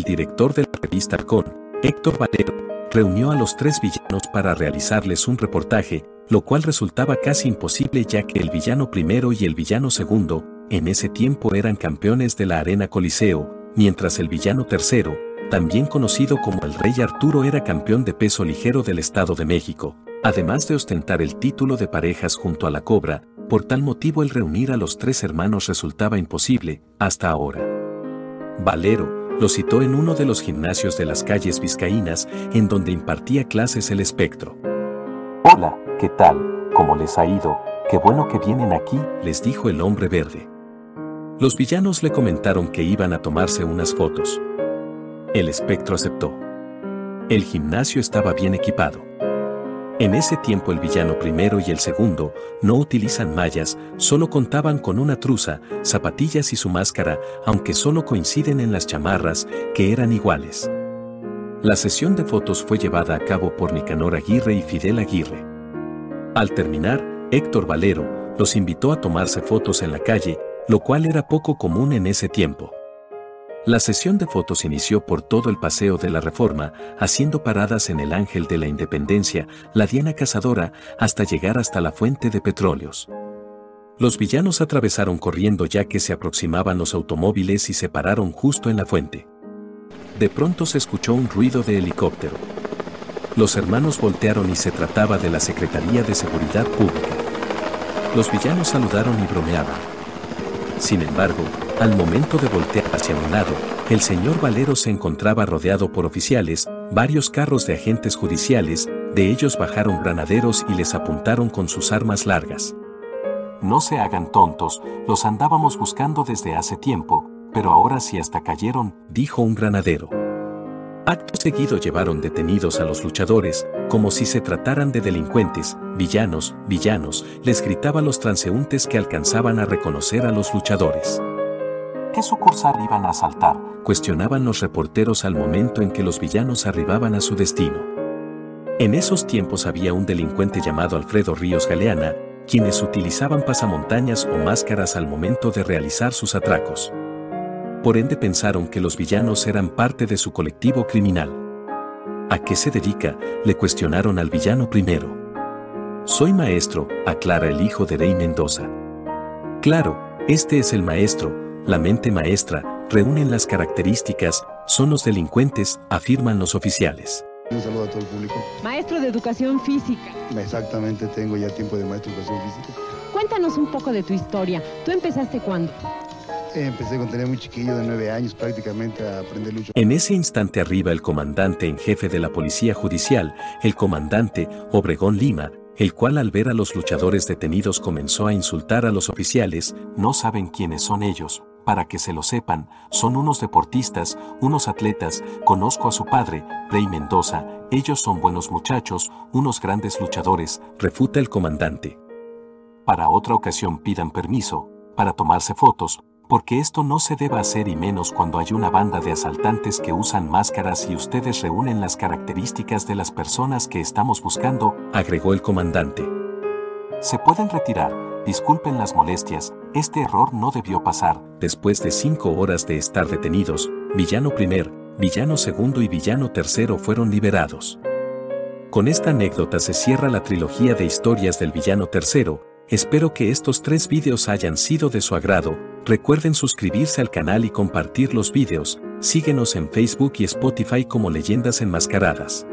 el director de la revista Con, Héctor Valero, reunió a los tres villanos para realizarles un reportaje, lo cual resultaba casi imposible ya que el villano primero y el villano segundo, en ese tiempo eran campeones de la Arena Coliseo, mientras el villano tercero, también conocido como el Rey Arturo era campeón de peso ligero del Estado de México, además de ostentar el título de parejas junto a la Cobra, por tal motivo el reunir a los tres hermanos resultaba imposible, hasta ahora. Valero, lo citó en uno de los gimnasios de las calles vizcaínas, en donde impartía clases el espectro. Hola, ¿qué tal? ¿Cómo les ha ido? Qué bueno que vienen aquí, les dijo el hombre verde. Los villanos le comentaron que iban a tomarse unas fotos. El espectro aceptó. El gimnasio estaba bien equipado. En ese tiempo el villano primero y el segundo no utilizan mallas, solo contaban con una truza, zapatillas y su máscara, aunque solo coinciden en las chamarras, que eran iguales. La sesión de fotos fue llevada a cabo por Nicanor Aguirre y Fidel Aguirre. Al terminar, Héctor Valero los invitó a tomarse fotos en la calle, lo cual era poco común en ese tiempo. La sesión de fotos inició por todo el paseo de la Reforma, haciendo paradas en el Ángel de la Independencia, la Diana Cazadora, hasta llegar hasta la fuente de petróleos. Los villanos atravesaron corriendo ya que se aproximaban los automóviles y se pararon justo en la fuente. De pronto se escuchó un ruido de helicóptero. Los hermanos voltearon y se trataba de la Secretaría de Seguridad Pública. Los villanos saludaron y bromeaban. Sin embargo, al momento de voltear hacia un lado, el señor Valero se encontraba rodeado por oficiales, varios carros de agentes judiciales, de ellos bajaron granaderos y les apuntaron con sus armas largas. No se hagan tontos, los andábamos buscando desde hace tiempo, pero ahora sí hasta cayeron, dijo un granadero. Acto seguido llevaron detenidos a los luchadores, como si se trataran de delincuentes, villanos, villanos, les gritaban los transeúntes que alcanzaban a reconocer a los luchadores. ¿Qué sucursal iban a asaltar? Cuestionaban los reporteros al momento en que los villanos arribaban a su destino. En esos tiempos había un delincuente llamado Alfredo Ríos Galeana, quienes utilizaban pasamontañas o máscaras al momento de realizar sus atracos. Por ende pensaron que los villanos eran parte de su colectivo criminal. ¿A qué se dedica? Le cuestionaron al villano primero. Soy maestro, aclara el hijo de Rey Mendoza. Claro, este es el maestro, la mente maestra, reúnen las características, son los delincuentes, afirman los oficiales. Un saludo a todo el público. Maestro de educación física. Exactamente, tengo ya tiempo de maestro de educación física. Cuéntanos un poco de tu historia. ¿Tú empezaste cuándo? Empecé con tener muy chiquillo de nueve años prácticamente a aprender lucha. En ese instante arriba el comandante en jefe de la Policía Judicial, el comandante Obregón Lima, el cual al ver a los luchadores detenidos comenzó a insultar a los oficiales, no saben quiénes son ellos, para que se lo sepan, son unos deportistas, unos atletas, conozco a su padre, Rey Mendoza, ellos son buenos muchachos, unos grandes luchadores, refuta el comandante. Para otra ocasión pidan permiso, para tomarse fotos, porque esto no se debe hacer y menos cuando hay una banda de asaltantes que usan máscaras y ustedes reúnen las características de las personas que estamos buscando, agregó el comandante. Se pueden retirar, disculpen las molestias, este error no debió pasar. Después de cinco horas de estar detenidos, villano primer, villano segundo y villano tercero fueron liberados. Con esta anécdota se cierra la trilogía de historias del villano tercero, espero que estos tres vídeos hayan sido de su agrado, Recuerden suscribirse al canal y compartir los vídeos, síguenos en Facebook y Spotify como Leyendas Enmascaradas.